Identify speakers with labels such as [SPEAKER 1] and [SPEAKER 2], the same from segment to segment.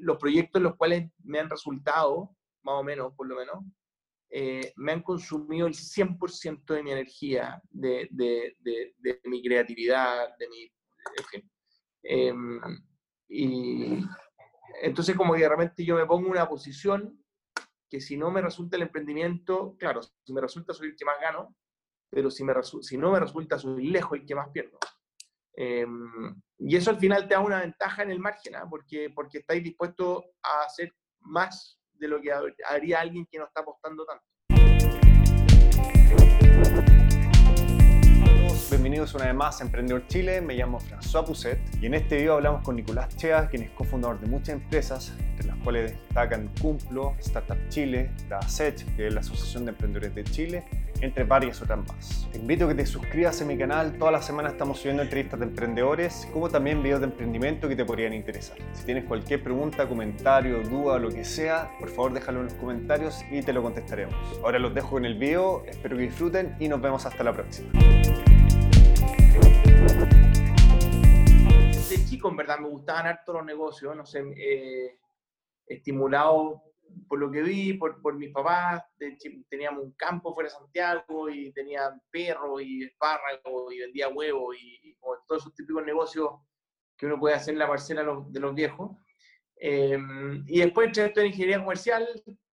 [SPEAKER 1] los proyectos los cuales me han resultado, más o menos, por lo menos, eh, me han consumido el 100% de mi energía, de, mi creatividad, de mi... Em, y entonces como que de repente yo me pongo en una posición que si no me resulta el emprendimiento, claro, si me resulta soy el que más gano, pero si, me si no me resulta soy lejos el que más pierdo. Em, y eso al final te da una ventaja en el margen, ¿ah? porque, porque estáis dispuestos a hacer más de lo que haría alguien que no está apostando tanto.
[SPEAKER 2] Bienvenidos una vez más a Emprendedor Chile, me llamo François Pousset y en este video hablamos con Nicolás Chea, quien es cofundador de muchas empresas, entre las cuales destacan Cumplo, Startup Chile, la ASET, que es la Asociación de Emprendedores de Chile, entre varias otras más. Te invito a que te suscribas a mi canal, toda la semana estamos subiendo entrevistas de emprendedores, como también videos de emprendimiento que te podrían interesar. Si tienes cualquier pregunta, comentario, duda, lo que sea, por favor déjalo en los comentarios y te lo contestaremos. Ahora los dejo con el video, espero que disfruten y nos vemos hasta la próxima.
[SPEAKER 1] De chico, en verdad, me gustaban harto los negocios, no sé, eh, estimulado por lo que vi, por, por mis papás, teníamos un campo fuera de Santiago y tenían perros y espárragos y vendía huevos y, todos esos típicos negocios que uno puede hacer en la parcela de los viejos. Em, y después entré en ingeniería comercial.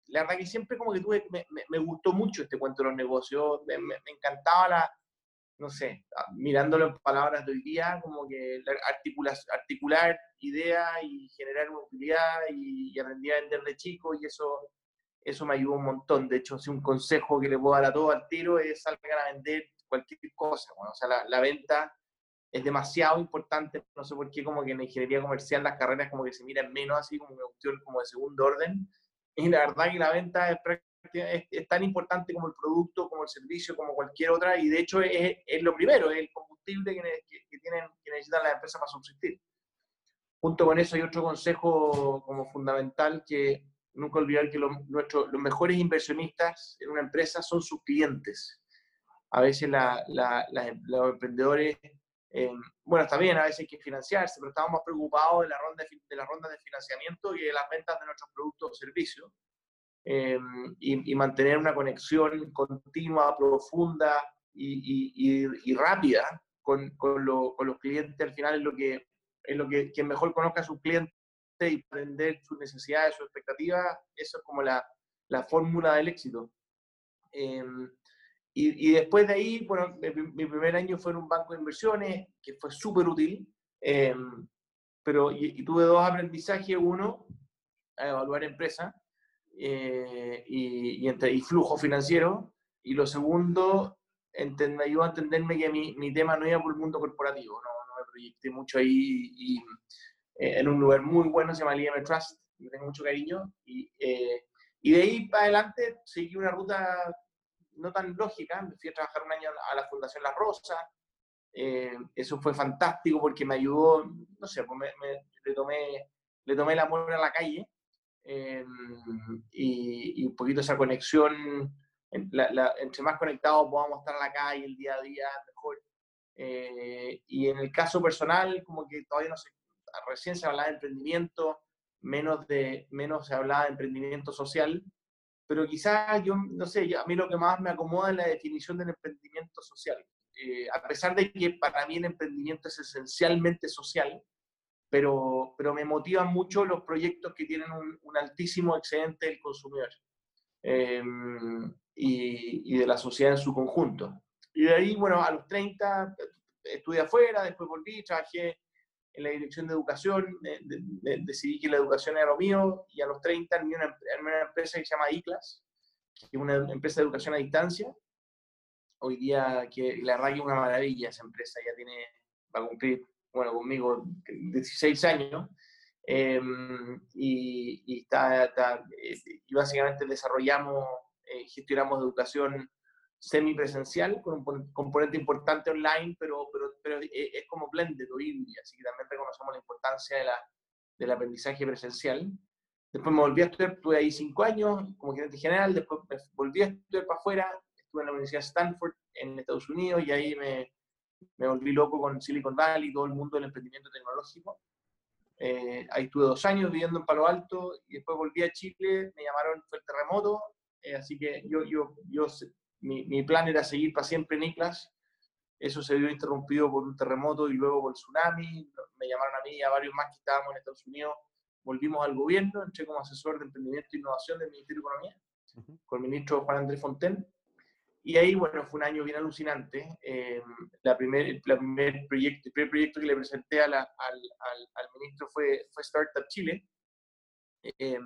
[SPEAKER 1] La verdad que siempre como que tuve, me, me, gustó mucho este cuento de los negocios, me, me encantaba la, no sé, mirándolo en palabras de hoy día, como que articular, articular ideas y generar utilidad y, y, aprendí a vender de chico y eso, eso me ayudó un montón. De hecho, si un consejo que le puedo dar a todo al tiro es salgan a vender cualquier cosa. Bueno, o sea, la, venta es demasiado importante, no sé por qué como que en ingeniería comercial las carreras como que se miran menos así, como una como de segundo orden. Y la verdad que la venta es prácticamente es, tan importante como el producto, como el servicio, como cualquier otra, y de hecho es, es lo primero, es el combustible que, que, tienen, que necesitan las empresas para subsistir. Junto con eso hay otro consejo como fundamental que nunca olvidar que los, nuestros, los mejores inversionistas en una empresa son sus clientes. A veces la, la, los emprendedores, eh, bueno, está bien, a veces hay que financiarse, pero estamos más preocupados de la ronda de, de la ronda de financiamiento y de las ventas de nuestros productos o servicios Em, y, mantener una conexión continua, profunda y, y, rápida con, con, con, los clientes al final es lo que es lo que quien mejor conozca a sus clientes y aprender sus necesidades, sus expectativas, eso es como la, la fórmula del éxito. Em, y, después de ahí, bueno, mi, primer año fue en un banco de inversiones, que fue súper útil, em, pero y, tuve dos aprendizajes, uno, a evaluar empresas, eh, y, y, flujo financiero. Y lo segundo, me ayudó a entenderme que mi, mi, tema no iba por el mundo corporativo, no, no me proyecté mucho ahí y, eh, en un lugar muy bueno, se llama IM Trust, me tengo mucho cariño. Y, eh, y de ahí para adelante seguí una ruta no tan lógica, me fui a trabajar un año a la Fundación La Rosa, eso fue fantástico porque me ayudó, no sé, pues me, le, tomé, le tomé el amor a la calle Em, y, un poquito esa conexión, entre más conectados podamos estar en la calle el día a día, mejor. Eh, y en el caso personal, como que todavía no sé, recién se hablaba de emprendimiento, menos, de, menos se hablaba de emprendimiento social, pero quizás yo, no sé, a mí lo que más me acomoda es la definición del emprendimiento social. Eh, a pesar de que para mí el emprendimiento es esencialmente social, pero, pero me motivan mucho los proyectos que tienen un, altísimo excedente del consumidor em, y, y, de la sociedad en su conjunto. Y de ahí, bueno, a los 30 estudié afuera, después volví, trabajé en la dirección de educación, decidí que la educación era lo mío, y a los 30 en una, una empresa que se llama ICLAS, que es una empresa de educación a distancia. Hoy día, que la verdad es una maravilla esa empresa, ya tiene, va a cumplir bueno, conmigo 16 años, em, y, está, eh, y, básicamente desarrollamos, eh, gestionamos educación semipresencial con un componente importante online, pero, pero, pero es como blended o híbrida, así que también reconocemos la importancia de la, del aprendizaje presencial. Después me volví a estudiar, estuve ahí cinco años como gerente general, después me volví a estudiar para afuera, estuve en la Universidad de Stanford en Estados Unidos y ahí me, me volví loco con Silicon Valley, todo el mundo del emprendimiento tecnológico. Eh, ahí estuve dos años viviendo en Palo Alto y después volví a Chile, me llamaron, fue el terremoto, eh, así que yo, yo, yo mi, mi, plan era seguir para siempre en ICLAS. Eso se vio interrumpido por un terremoto y luego por el tsunami. Me llamaron a mí y a varios más que estábamos en Estados Unidos. Volvimos al gobierno, entré como asesor de emprendimiento e innovación del Ministerio de Economía con el ministro Juan Andrés Fonten. Y ahí, bueno, fue un año bien alucinante. Eh, la primer, la primer proyecto, el primer proyecto que le presenté a la, al, al, al, ministro fue, fue Startup Chile. Eh,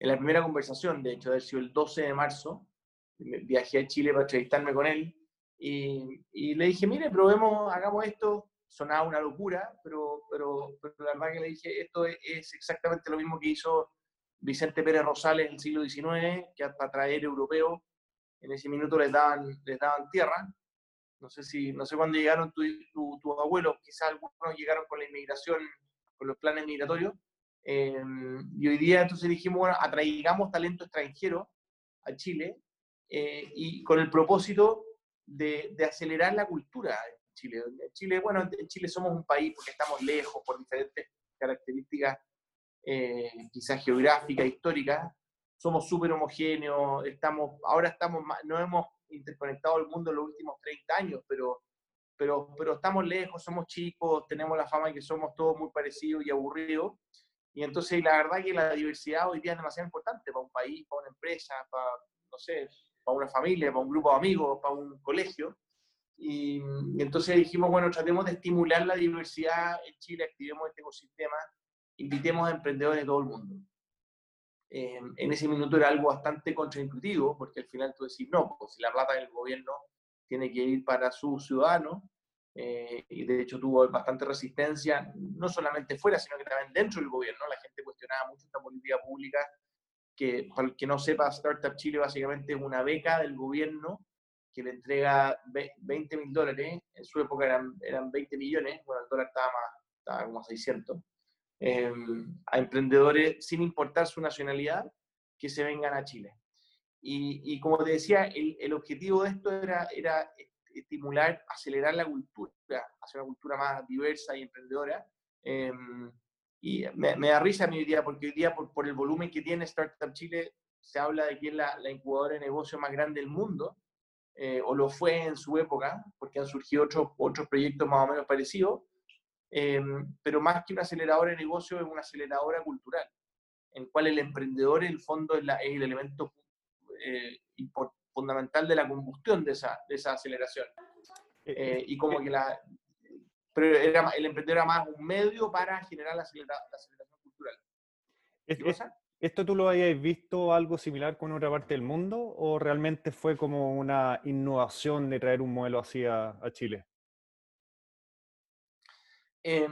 [SPEAKER 1] en la primera conversación, de hecho, ha sido el 12 de marzo, viajé a Chile para entrevistarme con él y, y, le dije, mire, probemos, hagamos esto. Sonaba una locura, pero, pero, pero la verdad que le dije, esto es, es exactamente lo mismo que hizo Vicente Pérez Rosales en el siglo XIX, que para traer europeos, en ese minuto les daban, les daban tierra. No sé, si, no sé cuándo llegaron tus tu, tu abuelos, quizás algunos llegaron con la inmigración, con los planes migratorios. Eh, y hoy día entonces dijimos, bueno, atraigamos talento extranjero a Chile eh, y con el propósito de, acelerar la cultura en Chile. Chile, bueno, en Chile somos un país porque estamos lejos por diferentes características eh, quizás geográfica, histórica, somos súper homogéneos, estamos, ahora estamos, no hemos interconectado el mundo en los últimos 30 años, pero, pero, pero estamos lejos, somos chicos, tenemos la fama de que somos todos muy parecidos y aburridos. Y entonces la verdad que la diversidad hoy día es demasiado importante para un país, para una empresa, para, no sé, para una familia, para un grupo de amigos, para un colegio. Y, y entonces dijimos, bueno, tratemos de estimular la diversidad en Chile, activemos este ecosistema invitemos a emprendedores de todo el mundo. Eh, en ese minuto era algo bastante contraintuitivo, porque al final tú decís, no, pues si la plata del gobierno tiene que ir para sus ciudadanos, eh, y de hecho tuvo bastante resistencia, no solamente fuera, sino que también dentro del gobierno. La gente cuestionaba mucho esta política pública, que para el que no sepa, Startup Chile básicamente es una beca del gobierno que le entrega 20 mil dólares, en su época eran, eran 20 millones, bueno, el dólar estaba, más, estaba como 600, eh, a emprendedores sin importar su nacionalidad que se vengan a Chile. Y, como te decía, el, objetivo de esto era, estimular, acelerar la cultura, hacer una cultura más diversa y emprendedora. Eh, y me, me, da risa mi día, porque hoy día, por, por, el volumen que tiene Startup Chile, se habla de que es la, la incubadora de negocio más grande del mundo, eh, o lo fue en su época, porque han surgido otros, otros proyectos más o menos parecidos, eh, pero más que una aceleradora de negocio, es una aceleradora cultural, en cual el emprendedor, en el fondo, es, la, es el elemento eh, fundamental de la combustión de esa, de esa aceleración. Eh, eh y como que la... Pero era, el emprendedor era más un medio para generar la, acelera, la aceleración cultural.
[SPEAKER 2] ¿Es, es, ¿Esto tú lo habías visto algo similar con otra parte del mundo o realmente fue como una innovación de traer un modelo así a, a Chile?
[SPEAKER 1] Eh,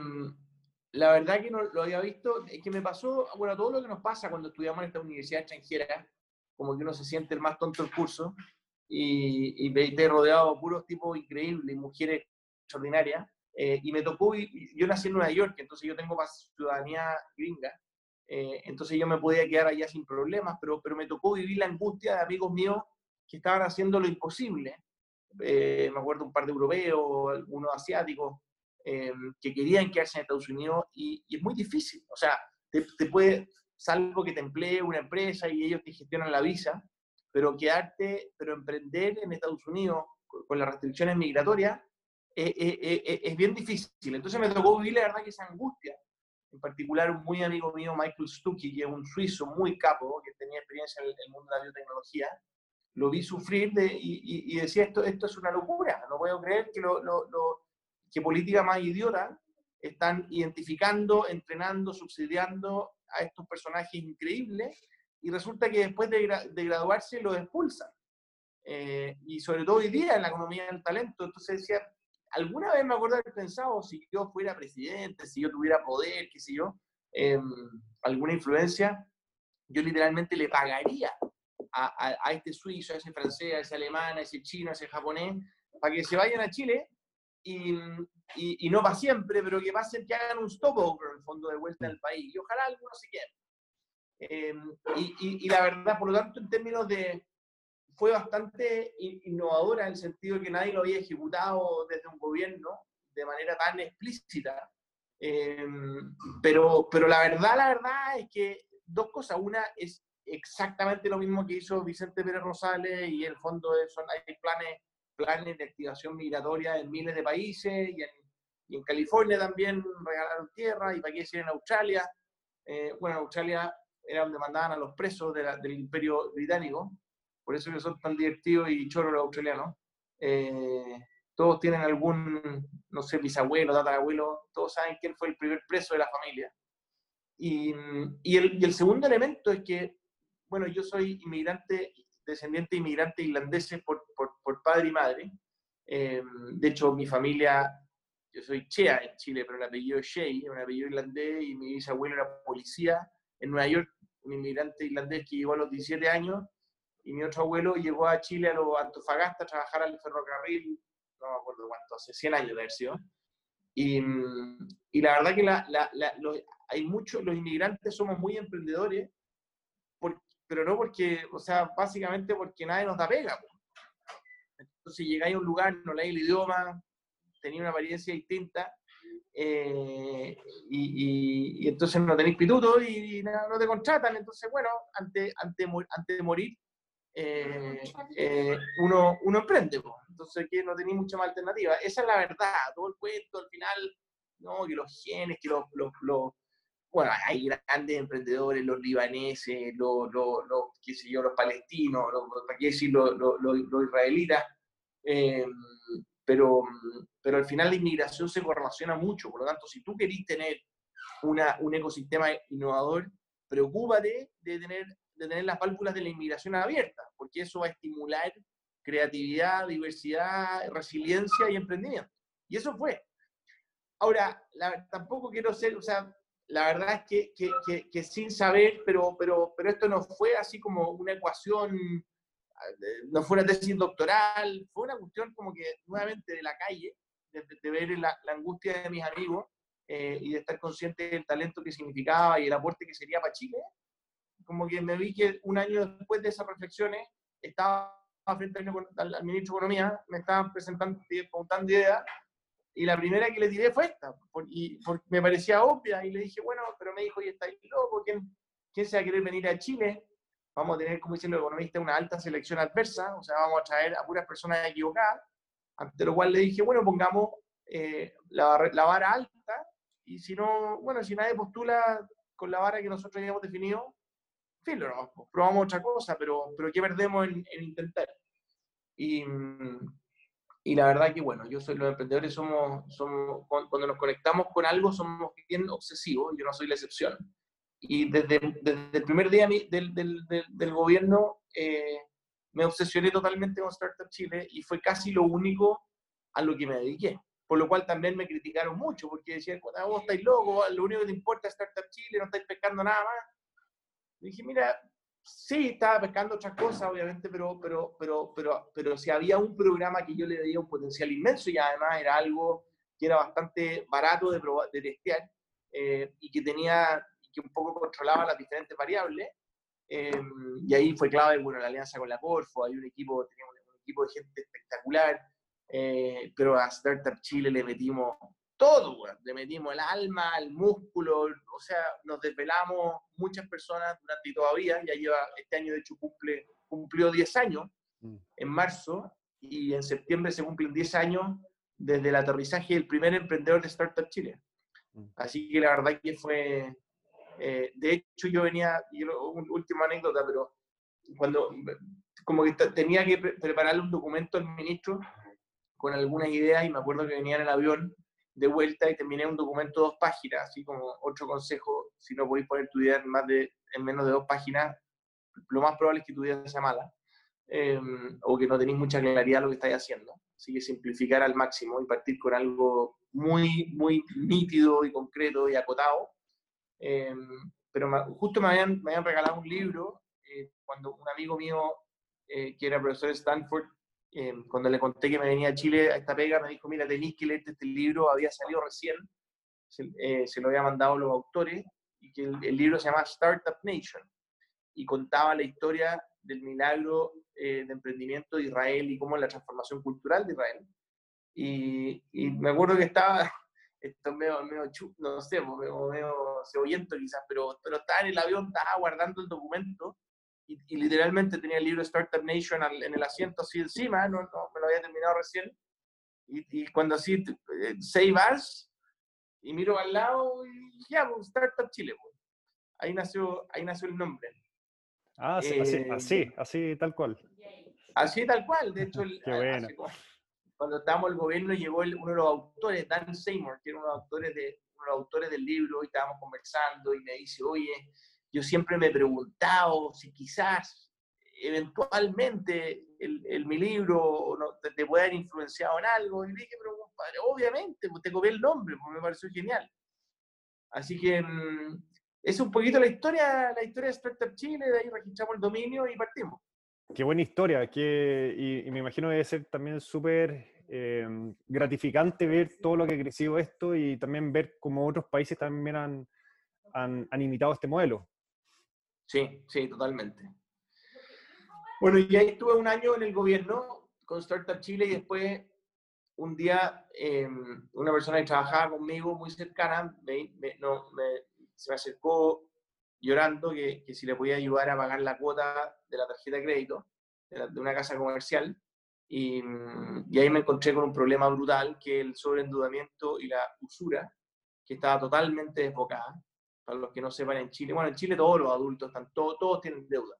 [SPEAKER 1] la verdad que no lo había visto, es que me pasó, bueno, todo lo que nos pasa cuando estudiamos en esta universidad extranjera, como que uno se siente el más tonto del curso y, y te rodeado de puros tipos increíbles, mujeres extraordinarias. Eh, y me tocó, yo nací en Nueva York, entonces yo tengo ciudadanía gringa, eh, entonces yo me podía quedar allá sin problemas, pero, pero me tocó vivir la angustia de amigos míos que estaban haciendo lo imposible. Eh, me acuerdo un par de europeos, algunos asiáticos, eh, que querían quedarse en Estados Unidos y, y es muy difícil. O sea, te, te, puede, salvo que te emplee una empresa y ellos te gestionan la visa, pero quedarte, pero emprender en Estados Unidos con, las restricciones migratorias eh, eh, es bien difícil. Entonces me tocó vivir la verdad que esa angustia. En particular, un muy amigo mío, Michael Stuckey, que es un suizo muy capo, que tenía experiencia en el mundo de la biotecnología, lo vi sufrir de, y, y, y, decía, esto, esto es una locura, no puedo creer que lo, lo, lo que política más idiota están identificando, entrenando, subsidiando a estos personajes increíbles y resulta que después de, gra de graduarse los expulsan. Eh, y sobre todo hoy día en la economía del talento. Entonces decía, alguna vez me acuerdo haber pensado, si yo fuera presidente, si yo tuviera poder, qué sé yo, eh, alguna influencia, yo literalmente le pagaría a, a, a, este suizo, a ese francés, a ese alemán, a ese chino, a ese japonés, para que se vayan a Chile y, y, y, no para siempre, pero que pasen, que hagan un stopover en el fondo de vuelta al país. Y ojalá algunos se queden. Eh, y, y, la verdad, por lo tanto, en términos de. fue bastante innovadora en el sentido de que nadie lo había ejecutado desde un gobierno de manera tan explícita. Em, pero, pero la verdad, la verdad es que dos cosas. Una es exactamente lo mismo que hizo Vicente Pérez Rosales y el fondo son, hay planes, planes de activación migratoria en miles de países y en, California también regalaron tierra y para qué decir en Australia. Eh, bueno, Australia era donde mandaban a los presos del imperio británico, por eso que son tan divertidos y choros los australianos. Eh, todos tienen algún, no sé, bisabuelo, tatarabuelo, todos saben quién fue el primer preso de la familia. Y, y, el, y el, segundo elemento es que, bueno, yo soy inmigrante, descendiente de inmigrante irlandés por, por, por padre y madre. Eh, de hecho, mi familia, yo soy Chea en Chile, pero el apellido es Shea, un apellido irlandés, y mi bisabuelo era policía en Nueva York, un inmigrante irlandés que llegó a los 17 años, y mi otro abuelo llegó a Chile, a los Antofagasta, a trabajar al ferrocarril no me acuerdo cuánto, hace 100 años de haber sido. Y, y la verdad que la, la, los, hay muchos, los inmigrantes somos muy emprendedores, pero no porque, o sea, básicamente porque nadie nos da pega. Entonces llegáis a un lugar, no leéis el idioma, tenéis una apariencia distinta, eh, y, y, entonces no tenéis pituto y, no, te contratan. Entonces, bueno, antes, antes de morir, eh, eh, uno, uno emprende. Entonces, que no tenía mucha más alternativa. Esa es la verdad. Todo el cuento, al final, no, que los genes, que los, los, los bueno, hay grandes emprendedores, los libaneses, los, qué sé yo, los palestinos, los, para qué decir, los, israelitas, eh, pero, pero al final la inmigración se correlaciona mucho, por lo tanto, si tú querís tener una, un ecosistema innovador, preocúpate de tener de tener las válvulas de la inmigración abiertas, porque eso va a estimular creatividad, diversidad, resiliencia y emprendimiento. Y eso fue. Ahora, tampoco quiero ser, la verdad es que, que, que, sin saber, pero, pero, pero esto no fue así como una ecuación, eh, no fue una tesis doctoral, fue una cuestión como que nuevamente de la calle, de, ver la, la, angustia de mis amigos eh, y de estar consciente del talento que significaba y el aporte que sería para Chile, como que me vi que un año después de esas reflexiones estaba frente al, ministro de Economía, me estaban presentando, preguntando ideas, y la primera que le tiré fue esta, y porque me parecía obvia, y le dije, bueno, pero me dijo, y estáis loco, ¿quién, ¿quién se va a querer venir a Chile? Vamos a tener, como dicen los economistas, una alta selección adversa, o sea, vamos a traer a puras personas equivocadas, ante lo cual le dije, bueno, pongamos eh, la, la vara alta, y si no, bueno, si nadie postula con la vara que nosotros habíamos definido, filo, pues, probamos otra cosa, pero, pero ¿qué perdemos en, intentar? Y, y, la verdad que, bueno, yo soy, los emprendedores somos, somos, cuando nos conectamos con algo, somos bien obsesivos, yo no soy la excepción. Y desde, desde el primer día del, del, del, gobierno eh, me obsesioné totalmente con Startup Chile y fue casi lo único a lo que me dediqué. Por lo cual también me criticaron mucho, porque decían, vos estáis locos, lo único que te importa es Startup Chile, no estáis pescando nada más dije, mira, sí, estaba pescando otras cosas, obviamente, pero, pero, pero, pero, pero si había un programa que yo le veía un potencial inmenso y además era algo que era bastante barato de, probar, de testear eh, y que tenía, que un poco controlaba las diferentes variables. Eh, y ahí fue clave, bueno, la alianza con la Corfo, hay un equipo, teníamos un equipo de gente espectacular, eh, pero a Startup Chile le metimos todo, Le metimos el alma, el músculo, o sea, nos desvelamos muchas personas durante y todavía, ya lleva, este año de hecho cumple, cumplió 10 años mm. en marzo y en septiembre se cumplen 10 años desde el aterrizaje del primer emprendedor de Startup Chile. Mm. Así que la verdad que fue, eh, de hecho yo venía, última anécdota, pero cuando como que tenía que prepararle un documento al ministro con algunas ideas y me acuerdo que venía en el avión de vuelta y terminé un documento de dos páginas, así como otro consejo, si no podéis poner tu idea en, más de, en menos de dos páginas, lo más probable es que tu idea sea mala, em, o que no tenéis mucha claridad lo que estáis haciendo. Así que simplificar al máximo y partir con algo muy, muy nítido y concreto y acotado. Em, pero justo me habían, me habían regalado un libro eh, cuando un amigo mío, eh, que era profesor de Stanford, eh, cuando le conté que me venía a Chile a esta pega, me dijo, mira, tenéis que leerte este libro, había salido recién, se, eh, se lo había mandado los autores, y que el, libro se llama Startup Nation, y contaba la historia del milagro eh, de emprendimiento de Israel y cómo la transformación cultural de Israel. Y, y, me acuerdo que estaba, esto es medio, medio no sé, pues, medio, medio cebollento quizás, pero, pero estaba en el avión, estaba guardando el documento y, literalmente tenía el libro Startup Nation en el asiento así encima, no, no me lo había terminado recién. Y, y cuando así, eh, save as, y miro al lado y ya, pues, Startup Chile. Pues. Ahí, nació, ahí nació el nombre.
[SPEAKER 2] Ah, sí, así, eh, así, así, tal cual.
[SPEAKER 1] Así tal cual, de hecho, el, cuando estábamos el gobierno llegó uno de los autores, Dan Seymour, que era uno de los autores, de, uno de los autores del libro, y estábamos conversando y me dice, oye, yo siempre me he preguntado si quizás eventualmente el, el mi libro no, te, puede haber influenciado en algo. Y dije, pero compadre, obviamente, pues te copié el nombre, porque me pareció genial. Así que mm, es un poquito la historia, la historia de Startup Chile, de ahí registramos el dominio y partimos.
[SPEAKER 2] Qué buena historia, que, y, me imagino que debe ser también súper eh, gratificante ver todo lo que ha crecido esto y también ver cómo otros países también han, han, han imitado este modelo.
[SPEAKER 1] Sí, sí, totalmente. Bueno, y ahí estuve un año en el gobierno con Startup Chile y después un día em, una persona que trabajaba conmigo muy cercana me, se me acercó llorando que, que, si le podía ayudar a pagar la cuota de la tarjeta de crédito de, una casa comercial. Y, y, ahí me encontré con un problema brutal, que el sobreendeudamiento y la usura, que estaba totalmente desbocada para los que no sepan en Chile, bueno, en Chile todos los adultos están, todos, todos tienen deuda,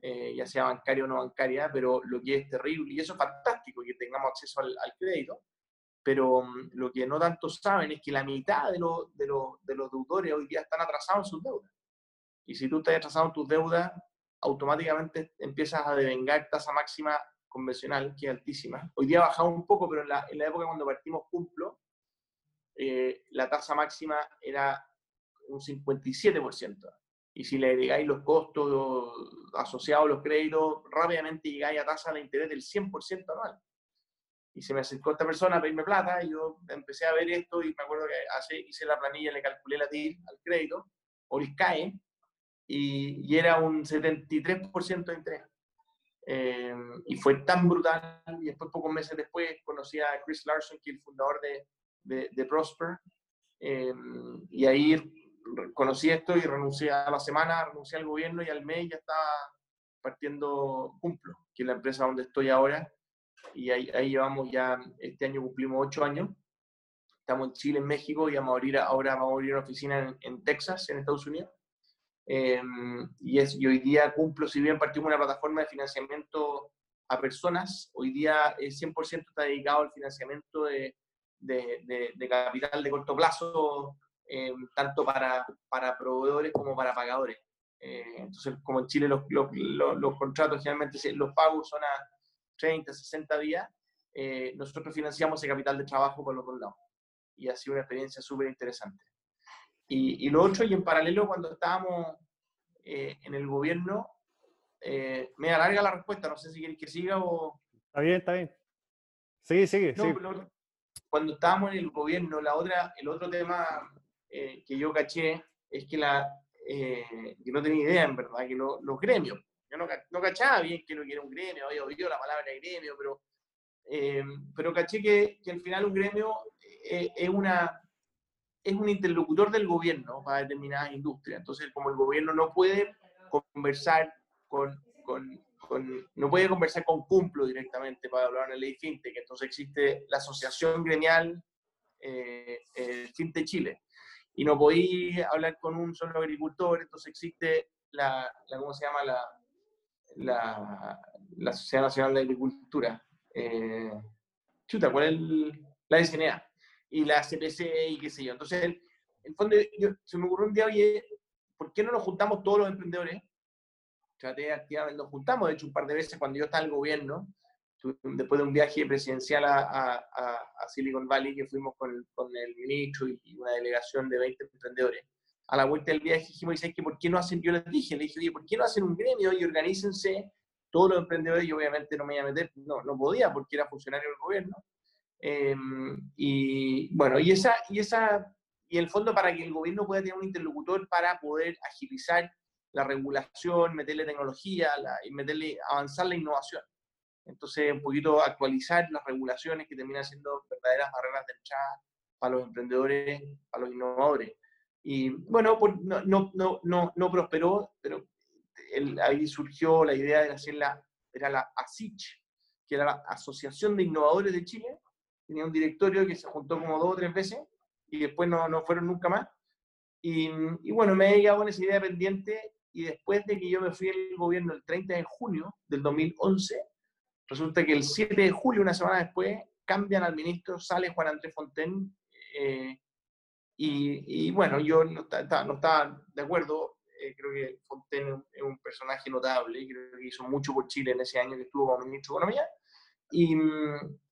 [SPEAKER 1] eh, ya sea bancaria o no bancaria, pero lo que es terrible, y eso es fantástico que tengamos acceso al, crédito, pero mm, lo que no tanto saben es que la mitad de, los deudores hoy día están atrasados en sus deudas. Y si tú estás atrasado en tus deudas, automáticamente empiezas a devengar tasa máxima convencional, que es altísima. Hoy día ha bajado un poco, pero en la, en la época cuando partimos cumplo, eh, la tasa máxima era un 57%. Y si le agregáis los costos asociados a los créditos, rápidamente llegáis a tasa de interés del 100% anual. Y se me acercó esta persona a pedirme plata y yo empecé a ver esto y me acuerdo que hace, hice la planilla, le calculé la TIR al crédito, o les cae, y, y era un 73% de interés. Eh, y fue tan brutal, y después, pocos meses después, conocí a Chris Larson, que es el fundador de, de, de Prosper, eh, y ahí conocí esto y renuncié a la semana, renuncié al gobierno y al mes ya estaba partiendo Cumplo, que es la empresa donde estoy ahora. Y ahí, ahí llevamos ya, este año cumplimos ocho años. Estamos en Chile, en México y vamos a abrir, ahora vamos a abrir una oficina en, Texas, en Estados Unidos. Em, y, es, y hoy día Cumplo, si bien partimos una plataforma de financiamiento a personas, hoy día el 100% está dedicado al financiamiento de, de, de, capital de corto plazo eh, tanto para, para proveedores como para pagadores. Eh, entonces, como en Chile los, los, los, contratos generalmente los pagos son a 30, 60 días, eh, nosotros financiamos el capital de trabajo por los dos lados. Y ha sido una experiencia súper interesante. Y, y, lo otro, y en paralelo, cuando estábamos en el gobierno, me alarga la respuesta, no sé si quieres que siga o...
[SPEAKER 2] Está bien, está bien. Sigue, sigue,
[SPEAKER 1] Cuando estábamos en el gobierno, la otra, el otro tema eh, que yo caché es que, la, eh, que no tenía idea, en verdad, que los gremios, yo no, no, cachaba bien que no era un gremio, había oído la palabra gremio, pero, eh, pero caché que, que, al final un gremio es, una, es un interlocutor del gobierno para determinadas industrias. Entonces, como el gobierno no puede conversar con, con, con, no puede conversar con Cumplo directamente para hablar en la ley FinTech, entonces existe la Asociación Gremial eh, FinTech Chile y no podéis hablar con un solo agricultor, entonces existe la, ¿cómo se llama? La, la, la Sociedad Nacional de Agricultura. Eh, chuta, ¿cuál es la SNA? Y la CPC y qué sé yo. Entonces, en el fondo, se me ocurrió un día, oye, ¿por qué no nos juntamos todos los emprendedores? Traté activamente, nos juntamos, de hecho, un par de veces cuando yo estaba en el gobierno, después de un viaje presidencial a, a, Silicon Valley, que fuimos con el, con el ministro y, una delegación de 20 emprendedores, a la vuelta del viaje dijimos, que ¿por qué no hacen? Yo les dije, le dije, oye, ¿por qué no hacen un gremio y organícense todos los emprendedores? Y obviamente no me iba a meter, no, no podía porque era funcionario del gobierno. Em, y bueno, y esa, y esa, y el fondo para que el gobierno pueda tener un interlocutor para poder agilizar la regulación, meterle tecnología y meterle, avanzar la innovación. Entonces, un poquito actualizar las regulaciones que terminan siendo verdaderas barreras de entrada para los emprendedores, para los innovadores. Y bueno, no, no, no, no, prosperó, pero ahí surgió la idea de hacer la, era la ASICH, que era la Asociación de Innovadores de Chile. Tenía un directorio que se juntó como dos o tres veces y después no, no fueron nunca más. Y, y bueno, me he quedado con esa idea pendiente y después de que yo me fui al gobierno el 30 de junio del 2011, resulta que el 7 de julio, una semana después, cambian al ministro, sale Juan Andrés Fonten, eh, y, y, bueno, yo no, no estaba de acuerdo, eh, creo que Fonten es un personaje notable, creo que hizo mucho por Chile en ese año que estuvo como ministro de Economía, y,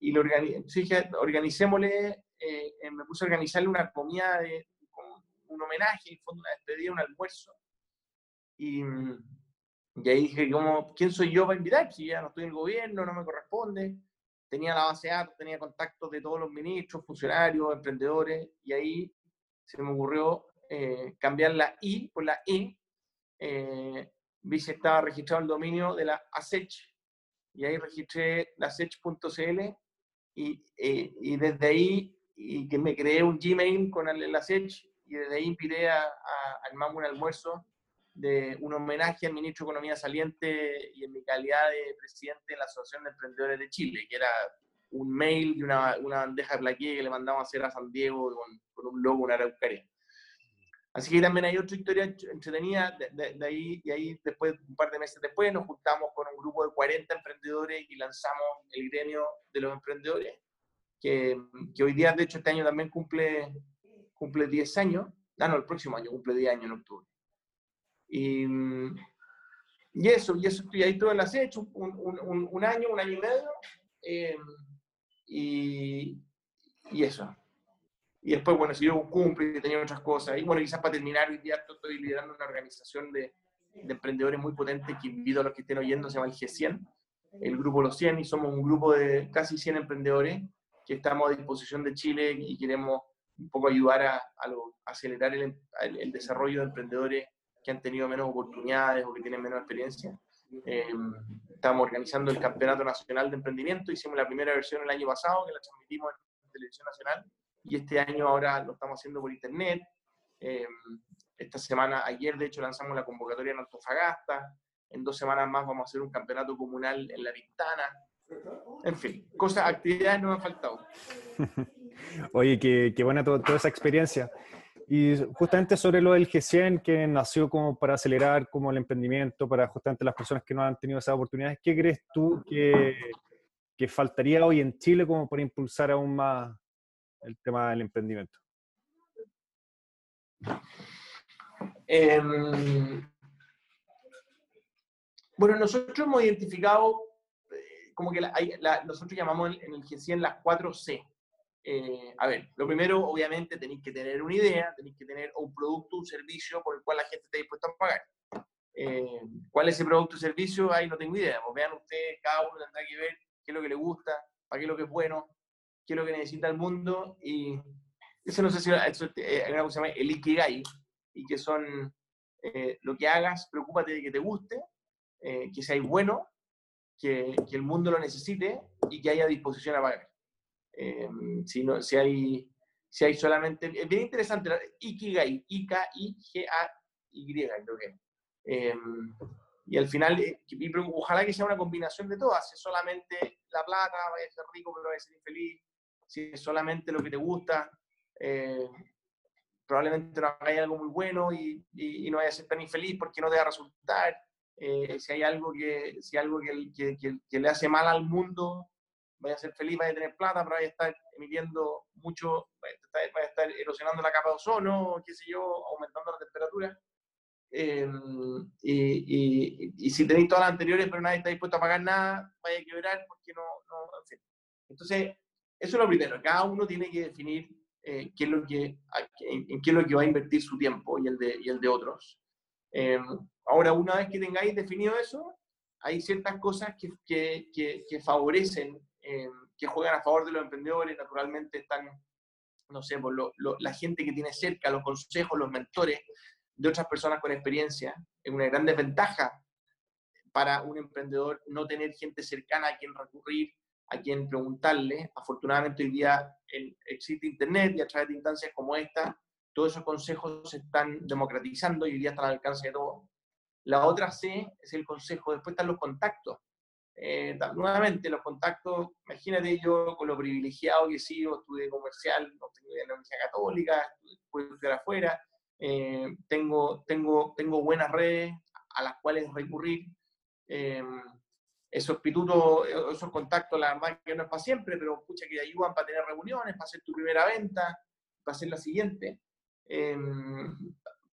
[SPEAKER 1] y lo dije, organicémosle, eh, me puse a organizarle una comida, de, un homenaje, en fondo una despedida, un almuerzo, y, y ahí dije, como, ¿quién soy yo para invitar? Si ya no estoy en el gobierno, no me corresponde. Tenía la base de datos, tenía contactos de todos los ministros, funcionarios, emprendedores, y ahí se me ocurrió eh, cambiar la I por la E. Eh, vi si estaba registrado el dominio de la ASECH, y ahí registré la ASECH.cl, y, eh, y desde ahí y que me creé un Gmail con el, la ASECH, y desde ahí invité a, a, al un almuerzo de un homenaje al ministro de Economía saliente y en mi calidad de presidente de la Asociación de Emprendedores de Chile, que era un mail de una, una bandeja de plaqué que le mandamos a hacer a San Diego con, con un logo, una araucaria. Así que también hay otra historia entretenida, de, de, ahí, y ahí después, un par de meses después, nos juntamos con un grupo de 40 emprendedores y lanzamos el gremio de los emprendedores, que, que hoy día, de hecho, este año también cumple, cumple 10 años, ah, no, el próximo año cumple 10 años en octubre. Y, y eso, y eso, y ahí todo lo has hecho, un, un, un, año, un año y medio, eh, y, y, eso. Y después, bueno, si yo cumple tenía otras cosas, y bueno, quizás para terminar, hoy día estoy liderando una organización de, de emprendedores muy potente que invito a los que estén oyendo, se llama el G100, el grupo Los 100, y somos un grupo de casi 100 emprendedores que estamos a disposición de Chile y queremos un poco ayudar a, a, lo, a acelerar el, el, desarrollo de emprendedores que han tenido menos oportunidades o que tienen menos experiencia. Eh, estamos organizando el Campeonato Nacional de Emprendimiento, hicimos la primera versión el año pasado, que la transmitimos en Televisión Nacional, y este año ahora lo estamos haciendo por Internet. Eh, esta semana, ayer de hecho, lanzamos la convocatoria en Antofagasta, en dos semanas más vamos a hacer un campeonato comunal en La Ventana. En fin, cosas, actividades no me han faltado.
[SPEAKER 2] Oye, qué, qué buena toda esa experiencia. Y justamente sobre lo del G100, que nació como para acelerar como el emprendimiento, para justamente las personas que no han tenido esas oportunidades, ¿qué crees tú que, que faltaría hoy en Chile como para impulsar aún más el tema del emprendimiento?
[SPEAKER 1] Eh, bueno, nosotros hemos identificado, eh, como que nosotros llamamos en el G100 las 4 C. Eh, a ver, lo primero, obviamente, tenéis que tener una idea, tenéis que tener un producto, un servicio por el cual la gente está dispuesta a pagar. Eh, ¿Cuál es ese producto o servicio? Ahí no tengo idea. Pues vean ustedes, cada uno tendrá que ver qué es lo que le gusta, para qué es lo que es bueno, qué es lo que necesita el mundo. Y eso no sé si eso, eh, hay una cosa que se llama el Ikigai, y que son eh, lo que hagas, preocúpate de que te guste, eh, que sea bueno, que el mundo lo necesite y que haya disposición a pagar. Eh, si, no, si, hay, si hay solamente... Es bien interesante, Ikigai, I-K-I-G-A-Y, creo que. Eh, y al final, eh, y ojalá que sea una combinación de todas. Si es solamente la plata, vaya a ser rico, pero vaya a ser infeliz. Si es solamente lo que te gusta, eh, probablemente no hagas algo muy bueno y, y, y, no vayas a ser tan infeliz porque no te va a resultar. Eh, si hay algo, que, si algo que, que, que, le hace mal al mundo, vaya a ser feliz, vaya a tener plata, pero vaya a estar emitiendo mucho, vaya a estar, vaya a estar erosionando la capa de ozono, qué sé yo, aumentando la temperatura. Eh, y, y, y, si tenéis todas las anteriores, pero nadie está dispuesto a pagar nada, vaya a quebrar porque no, no en fin. Entonces, eso es lo primero, cada uno tiene que definir eh, qué es lo que, en qué es lo que va a invertir su tiempo y el de, y el de otros. Eh, ahora, una vez que tengáis definido eso, hay ciertas cosas que, que, que, que favorecen eh, que juegan a favor de los emprendedores, naturalmente están, no sé, por lo, la gente que tiene cerca, los consejos, los mentores de otras personas con experiencia. Es una gran desventaja para un emprendedor no tener gente cercana a quien recurrir, a quien preguntarle. Afortunadamente hoy día existe Internet y a través de instancias como esta, todos esos consejos se están democratizando y hoy día están al alcance de todos. La otra C es el consejo, después están los contactos. Eh, nuevamente, los contactos, imagínate yo con lo privilegiado que he sido, estudié comercial, estudié en la Universidad Católica, pude estudiar afuera, eh, tengo, tengo, tengo buenas redes a las cuales recurrir. Eh, esos pitutos, esos contactos, la verdad que no es para siempre, pero escucha que ayudan para tener reuniones, para hacer tu primera venta, para hacer la siguiente.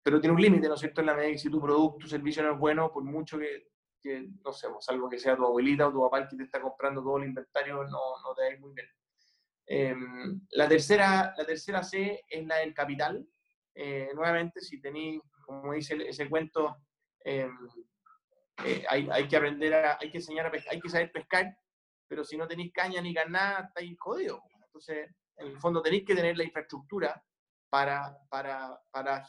[SPEAKER 1] pero tiene un límite, ¿no es cierto? En la medida que si tu producto, tu servicio no es bueno, por mucho que que, no sé, pues, salvo que sea tu abuelita o tu papá que te está comprando todo el inventario, no, no te va muy bien. Em, la, tercera, la tercera C es la del capital. Eh, nuevamente, si tenéis, como dice ese cuento, em, eh, hay, hay, que aprender a, hay que enseñar a pescar, hay que saber pescar, pero si no tenéis caña ni ganada, estáis jodidos. Entonces, en el fondo tenéis que tener la infraestructura para, para, para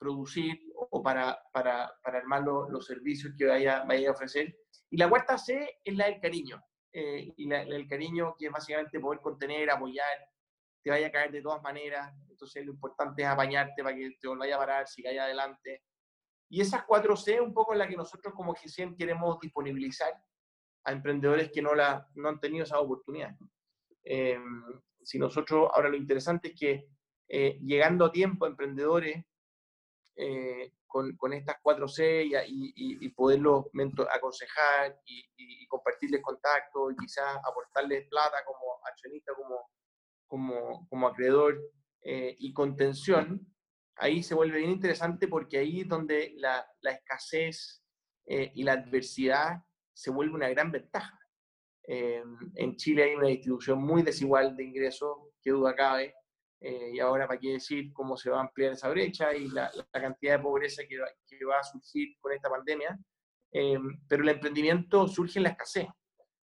[SPEAKER 1] producir o para, para, para armar los servicios que vaya, vaya a ofrecer. Y la cuarta C es la del cariño. Eh, y la, el cariño que es básicamente poder contener, apoyar, te vaya a caer de todas maneras. Entonces lo importante es apañarte para que te vaya a parar, si cae adelante. Y esas cuatro C un poco en la que nosotros como GCM queremos disponibilizar a emprendedores que no, la, no han tenido esa oportunidad. Eh, si nosotros, ahora lo interesante es que eh, llegando a tiempo, emprendedores eh, con, con, estas cuatro C y, y, y poderlos aconsejar y, compartirles contactos y quizás aportarles plata como accionista, como, como, como acreedor eh, y contención, ahí se vuelve bien interesante porque ahí es donde la, la escasez eh, y la adversidad se vuelve una gran ventaja. en Chile hay una distribución muy desigual de ingresos, que duda cabe, eh, y ahora, ¿para qué decir cómo se va a ampliar esa brecha y la, cantidad de pobreza que va, que va, a surgir con esta pandemia? Eh, pero el emprendimiento surge en la escasez.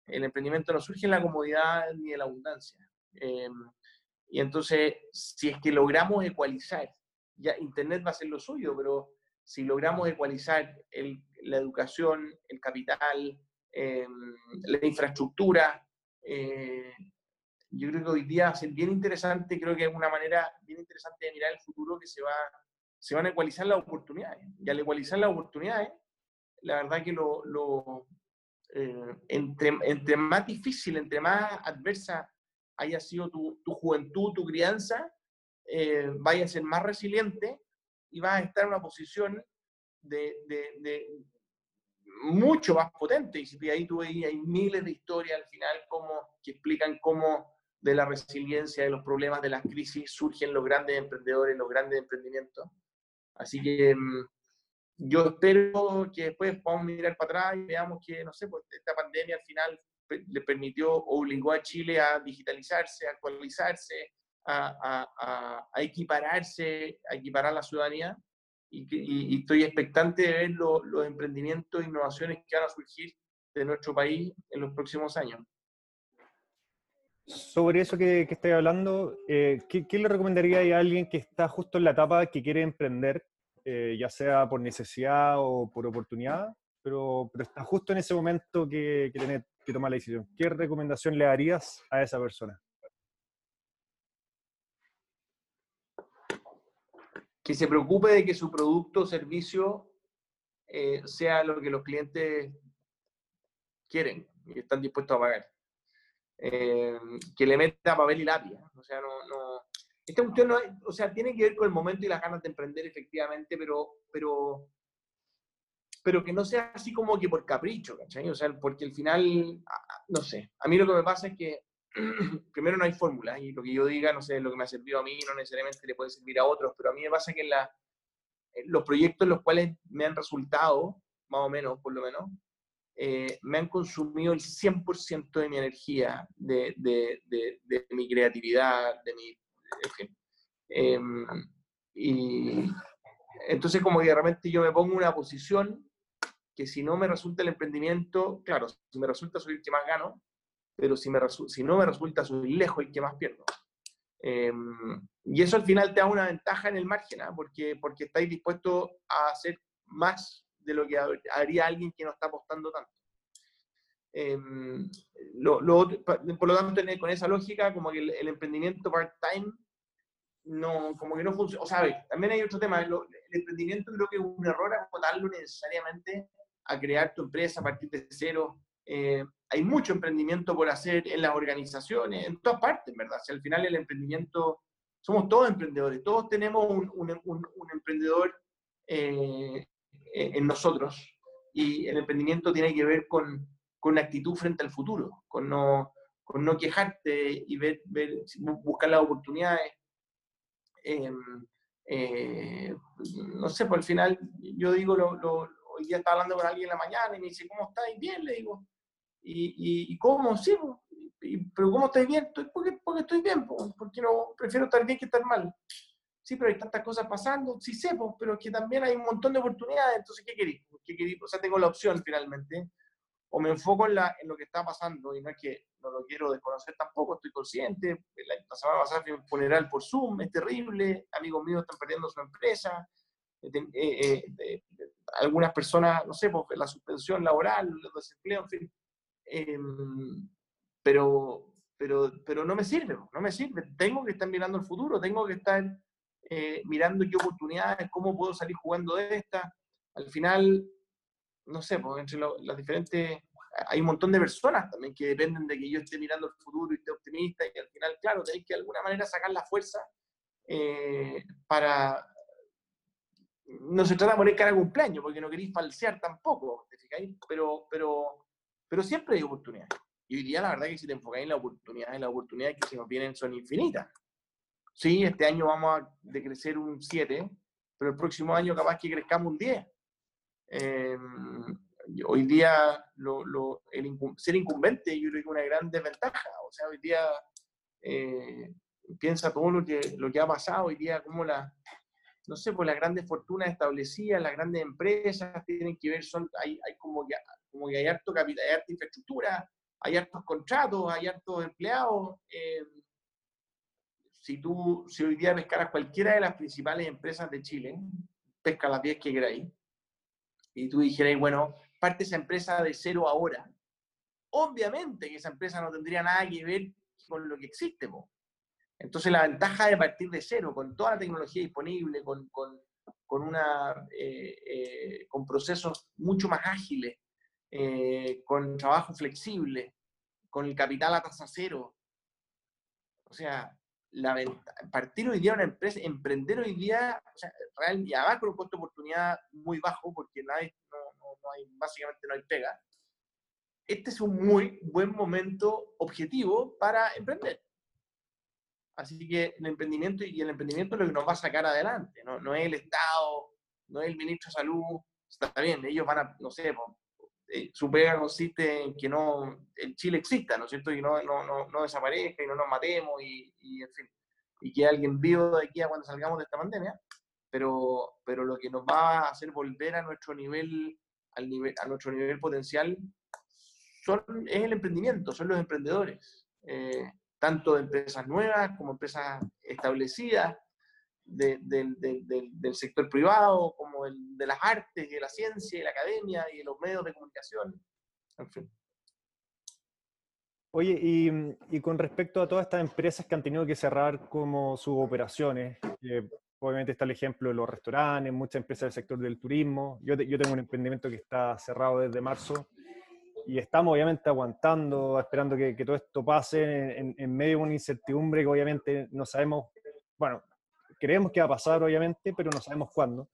[SPEAKER 1] El emprendimiento no surge en la comodidad ni en la abundancia. Eh, y entonces, si es que logramos ecualizar, ya Internet va a ser lo suyo, pero si logramos ecualizar el, la educación, el capital, la infraestructura, yo creo que hoy día va a ser bien interesante, creo que es una manera bien interesante de mirar el futuro que se, va, se van a ecualizar las oportunidades. Y al ecualizar las oportunidades, la verdad que lo, lo eh, entre, entre, más difícil, entre más adversa haya sido tu, tu juventud, tu crianza, eh, vaya a ser más resiliente y vas a estar en una posición de, de, de mucho más potente. Y ahí tú veis, hay miles de historias al final como, que explican cómo de la resiliencia, de los problemas, de las crisis, surgen los grandes emprendedores, los grandes emprendimientos. Así que mm, yo espero que después podamos mirar para atrás y veamos que, no sé, pues esta pandemia al final le permitió, obligó a Chile a digitalizarse, a actualizarse, a, a, a equipararse, a equiparar la ciudadanía. Y, y, estoy expectante de ver los emprendimientos e innovaciones que van a surgir de nuestro país en los próximos años.
[SPEAKER 2] Sobre eso que, que estoy hablando, eh, ¿qué, le recomendaría a alguien que está justo en la etapa que quiere emprender, eh, ya sea por necesidad o por oportunidad, pero, está justo en ese momento que, que tiene que tomar la decisión? ¿Qué recomendación le darías a esa persona?
[SPEAKER 1] Que se preocupe de que su producto o servicio eh, sea lo que los clientes quieren y están dispuestos a pagar. Eh, que le meta papel y lápiz. ¿eh? O sea, no, no, esta cuestión no, o sea, tiene que ver con el momento y las ganas de emprender efectivamente, pero, pero, pero que no sea así como que por capricho, ¿cachai? O sea, porque al final, no sé, a mí lo que me pasa es que primero no hay fórmula y lo que yo diga, no sé, lo que me ha servido a mí no necesariamente le puede servir a otros, pero a mí me pasa que la, los proyectos en los cuales me han resultado, más o menos, por lo menos, eh, me han consumido el 100% de mi energía, de, mi creatividad, de mi... En fin. Em, y entonces como que de yo me pongo una posición que si no me resulta el emprendimiento, claro, si me resulta soy el que más gano, pero si no me resulta soy lejos el que más pierdo. Em, y eso al final te da una ventaja en el margen, ¿ah? porque, porque estáis dispuestos a hacer más de lo que haría alguien que no está apostando tanto. Em, por lo tanto, con esa lógica, como que el, emprendimiento part-time no, como que no funciona. O sea, también hay otro tema. el emprendimiento creo que es un error acotarlo necesariamente a crear tu empresa a partir de cero. Eh, hay mucho emprendimiento por hacer en las organizaciones, en todas partes, ¿verdad? Si al final el emprendimiento, somos todos emprendedores, todos tenemos un, emprendedor eh, en nosotros y el emprendimiento tiene que ver con, con actitud frente al futuro, con no, con no quejarte y ver, ver, buscar las oportunidades. Em, eh, no sé, por pues al final yo digo, lo, lo, hoy día estaba hablando con alguien en la mañana y me dice, ¿cómo estáis? Bien, le digo. ¿Y, y, cómo? Sí, pero ¿cómo estáis bien? Porque, porque estoy bien, porque no, prefiero estar bien que estar mal. Sí, pero hay tantas cosas pasando, sí sé, pero que también hay un montón de oportunidades, entonces, ¿qué queréis? ¿Qué? O sea, tengo la opción finalmente o me enfoco en, la, lo que está pasando y no es que no lo quiero desconocer tampoco, estoy consciente. La, semana pasada fui un funeral por Zoom, es terrible, amigos míos están perdiendo su empresa, eh, eh, algunas personas, no sé, pues, la suspensión laboral, los desempleo, en fin. Em, pero, pero, pero no me sirve, no me sirve. Tengo que estar mirando el futuro, tengo que estar eh, mirando qué oportunidades, cómo puedo salir jugando de esta. Al final, no sé, pues entre las diferentes, hay un montón de personas también que dependen de que yo esté mirando el futuro y esté optimista y al final, claro, tenéis que de alguna manera sacar la fuerza eh, para... No se trata de morir cada cumpleaños, porque no queréis falsear tampoco, ¿te? Pero, pero, pero siempre hay oportunidades. Y hoy día la verdad que si te enfocáis en las oportunidades, las oportunidades que se nos vienen son infinitas. Sí, este año vamos a decrecer un 7, pero el próximo año capaz que crezcamos un 10. Em, hoy día lo, ser incumbente yo creo que es una gran desventaja. O sea, hoy día eh, piensa todo lo que, lo que ha pasado, hoy día como la, no sé, pues las grandes fortunas establecidas, las grandes empresas tienen que ver, son, hay, hay como, que, como que hay harto capital, hay harta infraestructura, hay hartos contratos, hay hartos empleados. Em, si tú, si hoy día pescaras cualquiera de las principales empresas de Chile, pesca las 10 que queráis, y tú dijeras, bueno, parte esa empresa de cero ahora, obviamente que esa empresa no tendría nada que ver con lo que existe. Entonces la ventaja de partir de cero, con toda la tecnología disponible, con, con, con una, eh, eh, con procesos mucho más ágiles, eh, con trabajo flexible, con el capital a tasa cero. O sea, partir hoy día una empresa, emprender hoy día, o sea, real, con un costo de oportunidad muy bajo, porque no, básicamente no hay pega, este es un muy buen momento objetivo para emprender. Así que el emprendimiento y el emprendimiento es lo que nos va a sacar adelante, no, no es el Estado, no es el ministro de Salud, está bien, ellos van a, no sé, eh, su pega consiste en que no, el Chile exista, ¿no es cierto? Y no, no, no, no desaparezca y no nos matemos y, y, en fin, y que alguien vivo de aquí a cuando salgamos de esta pandemia, pero, pero lo que nos va a hacer volver a nuestro nivel, al nivel a nuestro nivel potencial son, es el emprendimiento, son los emprendedores, eh, tanto de empresas nuevas como empresas establecidas, del sector privado, como el, de las artes, de la ciencia, y la academia, y de los medios de comunicación, en fin.
[SPEAKER 2] Oye, y, y, con respecto a todas estas empresas que han tenido que cerrar como sus operaciones, obviamente está el ejemplo de los restaurantes, muchas empresas del sector del turismo. Yo, yo tengo un emprendimiento que está cerrado desde marzo y estamos obviamente aguantando, esperando que, que todo esto pase en, en, medio de una incertidumbre que obviamente no sabemos, bueno, creemos que va a pasar, obviamente, pero no sabemos cuándo.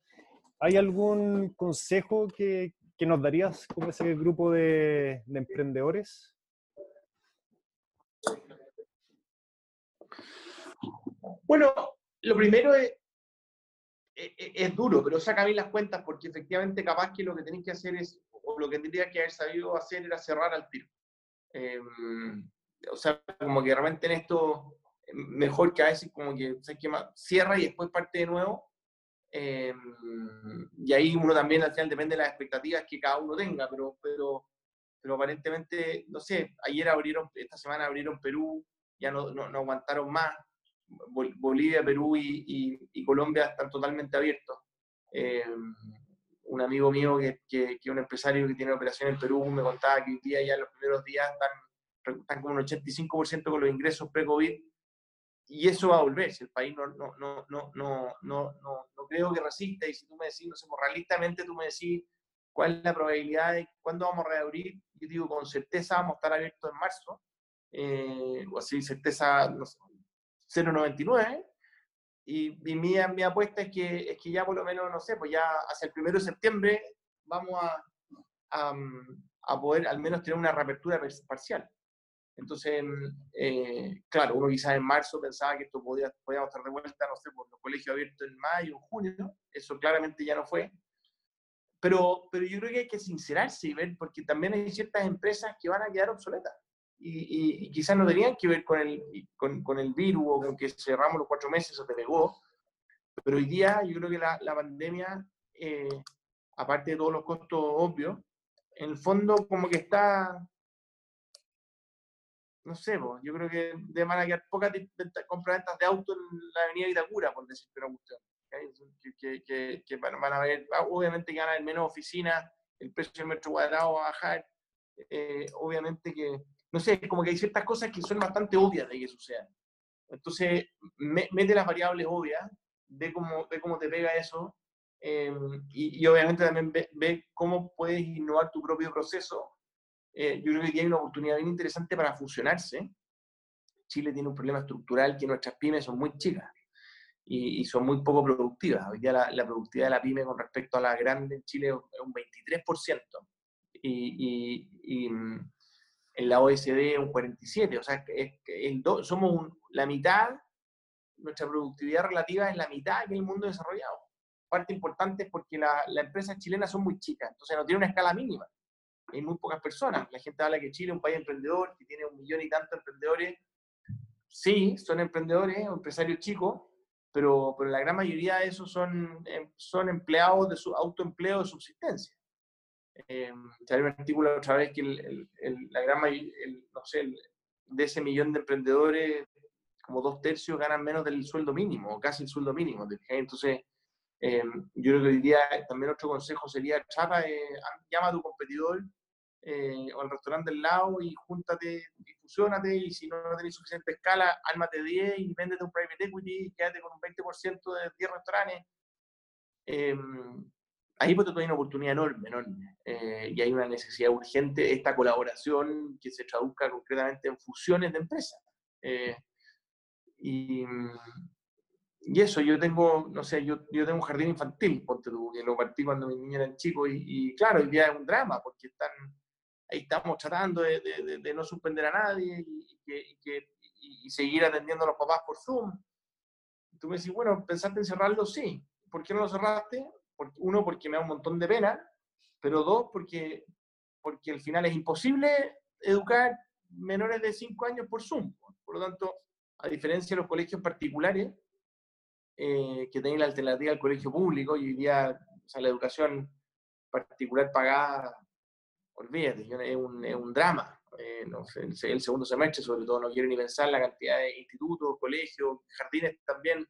[SPEAKER 2] ¿Hay algún consejo que, que nos darías como ese grupo de, de emprendedores?
[SPEAKER 1] Bueno, lo primero es, es, es, duro, pero saca bien las cuentas porque efectivamente capaz que lo que tenéis que hacer es, o lo que tendría que haber sabido hacer era cerrar al tiro. Eh, o sea, como que realmente en esto mejor que a veces como que, se quema cierra y después parte de nuevo. Eh, y ahí uno también al final depende de las expectativas que cada uno tenga, pero, pero, pero aparentemente, no sé, ayer abrieron, esta semana abrieron Perú, ya no, no, aguantaron más. Bolivia, Perú y, y, Colombia están totalmente abiertos. Eh, un amigo mío que, que, que, un empresario que tiene operación en Perú me contaba que hoy día ya en los primeros días están, están como un 85% con los ingresos pre-COVID y eso va a volver, si el país no, no, no, no, no, no, no, creo que resista y si tú me decís, no sé, pues, realistamente tú me decís cuál es la probabilidad de cuándo vamos a reabrir, yo digo con certeza vamos a estar abiertos en marzo, eh, o así certeza no 0,99, y, mi, mi, apuesta es que, es que ya por lo menos, no sé, pues ya hacia el primero de septiembre vamos a, a, a poder al menos tener una reapertura parcial. Entonces, eh, claro, uno quizás en marzo pensaba que esto podía, podíamos estar de vuelta, no sé, por los colegios abiertos en mayo, en junio, eso claramente ya no fue. Pero, pero yo creo que hay que sincerarse y ver, porque también hay ciertas empresas que van a quedar obsoletas y, quizás no tenían que ver con el, con, con, el virus o con que cerramos los cuatro meses o te pegó, pero hoy día yo creo que la, la pandemia, eh, aparte de todos los costos obvios, en el fondo como que está, no sé, yo creo que de van a quedar pocas compraventas de auto en la avenida Itacura, por decirte una cuestión. Que, que, que, van a haber, ah, obviamente que van a haber menos oficinas, el precio del metro cuadrado va a bajar, eh, obviamente que no sé, como que hay ciertas cosas que son bastante obvias de que sucedan. Entonces, mete las variables obvias, ve cómo, ve cómo te pega eso, eh, y, obviamente también ve, cómo puedes innovar tu propio proceso. Eh, yo creo que aquí hay una oportunidad bien interesante para fusionarse. Chile tiene un problema estructural que nuestras pymes son muy chicas y, son muy poco productivas. Hoy día la, productividad de la pyme con respecto a la grande en Chile es un 23%. y, y en la OSD un 47, o sea, somos la mitad, nuestra productividad relativa es la mitad que el mundo desarrollado. Parte importante es porque las empresas chilenas son muy chicas, entonces no tienen una escala mínima. Hay muy pocas personas. La gente habla que Chile es un país emprendedor, que tiene un millón y tantos emprendedores. Sí, son emprendedores, empresarios chicos, pero, pero la gran mayoría de esos son, em, son empleados de su autoempleo de subsistencia. Eh, salió un artículo otra vez que el, la gran mayoría, no sé, de ese millón de emprendedores, como dos tercios ganan menos del sueldo mínimo, o casi el sueldo mínimo. Entonces, eh, yo creo que hoy día también otro consejo sería, chapa, eh, llama a tu competidor eh, o al restaurante del lado y júntate y fusionate y si no tenés suficiente escala, ármate 10 y véndete un private equity y quédate con un 20% de 10 restaurantes ahí pues hay una oportunidad enorme, enorme. Eh, y hay una necesidad urgente de esta colaboración que se traduzca concretamente en fusiones de empresas. Eh, y, y, eso, yo tengo, no sé, yo, yo tengo un jardín infantil, ponte tú, que lo partí cuando mi niña era chico, y, y, claro, hoy día es un drama, porque están, ahí estamos tratando de, de, de no suspender a nadie y, que, y, seguir atendiendo a los papás por Zoom. Tú me decís, bueno, ¿pensaste en cerrarlo? Sí. ¿Por qué no lo cerraste? uno, porque me da un montón de pena, pero dos, porque, porque al final es imposible educar menores de 5 años por Zoom. Por lo tanto, a diferencia de los colegios particulares, eh, que tienen la alternativa al colegio público, y hoy día o sea, la educación particular pagada, olvídate, es un, es un drama. Eh, no sé, el, segundo semestre, sobre todo, no quiero ni pensar la cantidad de institutos, colegios, jardines también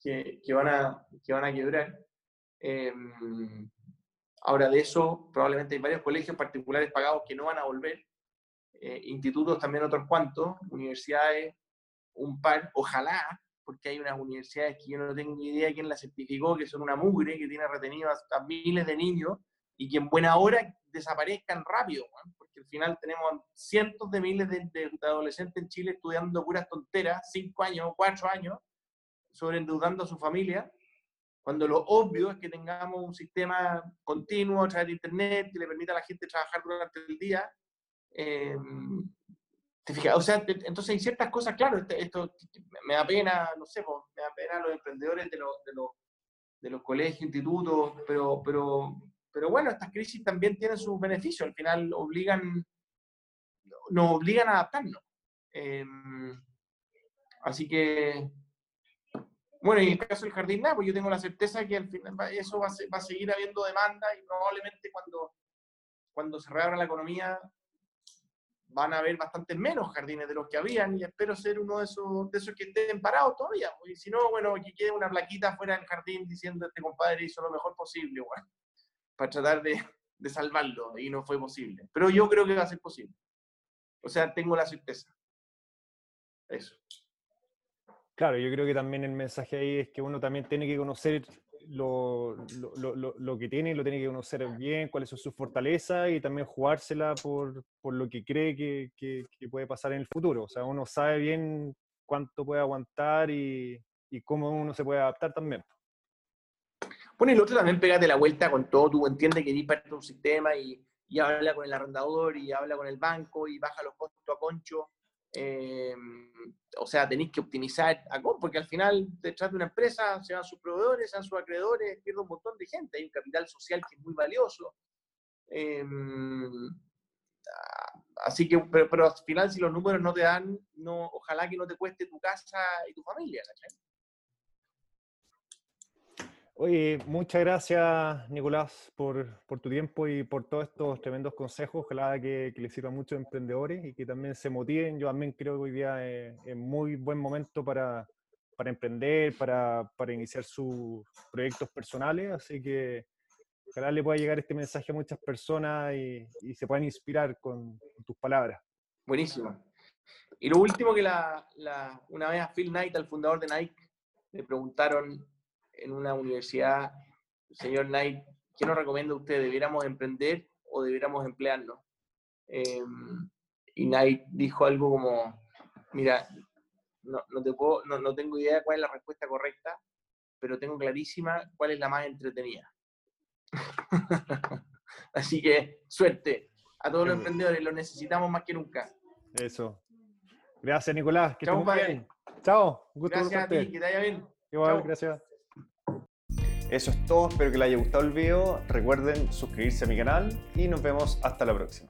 [SPEAKER 1] que, que, van, a, que van a quebrar. Em, ahora de eso, probablemente hay varios colegios particulares pagados que no van a volver, eh, institutos también otros cuantos, universidades, un par, ojalá, porque hay unas universidades que yo no tengo ni idea de quién las certificó, que son una mugre, que tiene retenido hasta miles de niños y que en buena hora desaparezcan rápido, porque al final tenemos cientos de miles de, de, adolescentes en Chile estudiando puras tonteras, cinco años, cuatro años, sobreendeudando a su familia, cuando lo obvio es que tengamos un sistema continuo a través de Internet que le permita a la gente trabajar durante el día. Eh, ¿te fijas? O sea, entonces hay ciertas cosas, claro, este, esto, me da pena, no sé, me da pena los emprendedores de, los, de, los, de los colegios, institutos, pero, pero, pero bueno, estas crisis también tienen sus beneficios, al final obligan, nos obligan a adaptarnos. Eh, así que bueno, y en el caso del jardín, nada, pues yo tengo la certeza que al final eso va a, seguir habiendo demanda y probablemente cuando, cuando se reabra la economía van a haber bastantes menos jardines de los que habían y espero ser uno de esos, de esos que estén parados todavía. Pues, y si no, bueno, que quede una plaquita fuera del jardín diciendo este compadre hizo lo mejor posible. Bueno. Para tratar de, de salvarlo y no fue posible. Pero yo creo que va a ser posible. O sea, tengo la certeza. Eso.
[SPEAKER 2] Claro, yo creo que también el mensaje ahí es que uno también tiene que conocer lo, lo, lo, lo que tiene, lo tiene que conocer bien, cuáles son sus fortalezas y también jugársela por, por lo que cree que, que, que, puede pasar en el futuro. O sea, uno sabe bien cuánto puede aguantar y, y cómo uno se puede adaptar también.
[SPEAKER 1] Bueno, y el otro también pégate la vuelta con todo, tú entiendes que eres parte un sistema y, y habla con el arrendador y habla con el banco y baja los costos a concho eh, o sea, tenéis que optimizar a porque al final detrás de una empresa se van sus proveedores, se van sus acreedores, pierde un montón de gente, hay un capital social que es muy valioso. Eh, así que, pero, pero, al final si los números no te dan, no, ojalá que no te cueste tu casa y tu familia.
[SPEAKER 2] Oye, muchas gracias, Nicolás, por, tu tiempo y por todos estos tremendos consejos. Ojalá que, les sirva a muchos emprendedores y que también se motiven. Yo también creo que hoy día es, muy buen momento para, emprender, para, iniciar sus proyectos personales. Así que ojalá le pueda llegar este mensaje a muchas personas y, se puedan inspirar con, tus palabras.
[SPEAKER 1] Buenísimo. Y lo último que la, una vez a Phil Knight, al fundador de Nike, le preguntaron en una universidad, señor Knight, ¿qué nos recomienda usted? ¿Debiéramos emprender o debiéramos emplearnos? Eh, y Knight dijo algo como, mira, no, no, te puedo, no, no tengo idea cuál es la respuesta correcta, pero tengo clarísima cuál es la más entretenida. Así que suerte a todos los emprendedores, lo necesitamos más que nunca.
[SPEAKER 2] Eso. Gracias, Nicolás.
[SPEAKER 1] Que Chao,
[SPEAKER 2] bien. Chao.
[SPEAKER 1] Gusto gracias a ti, que te vaya bien.
[SPEAKER 2] Igual, gracias.
[SPEAKER 3] Eso es todo, espero que les haya gustado el video. Recuerden suscribirse a mi canal y nos vemos hasta la próxima.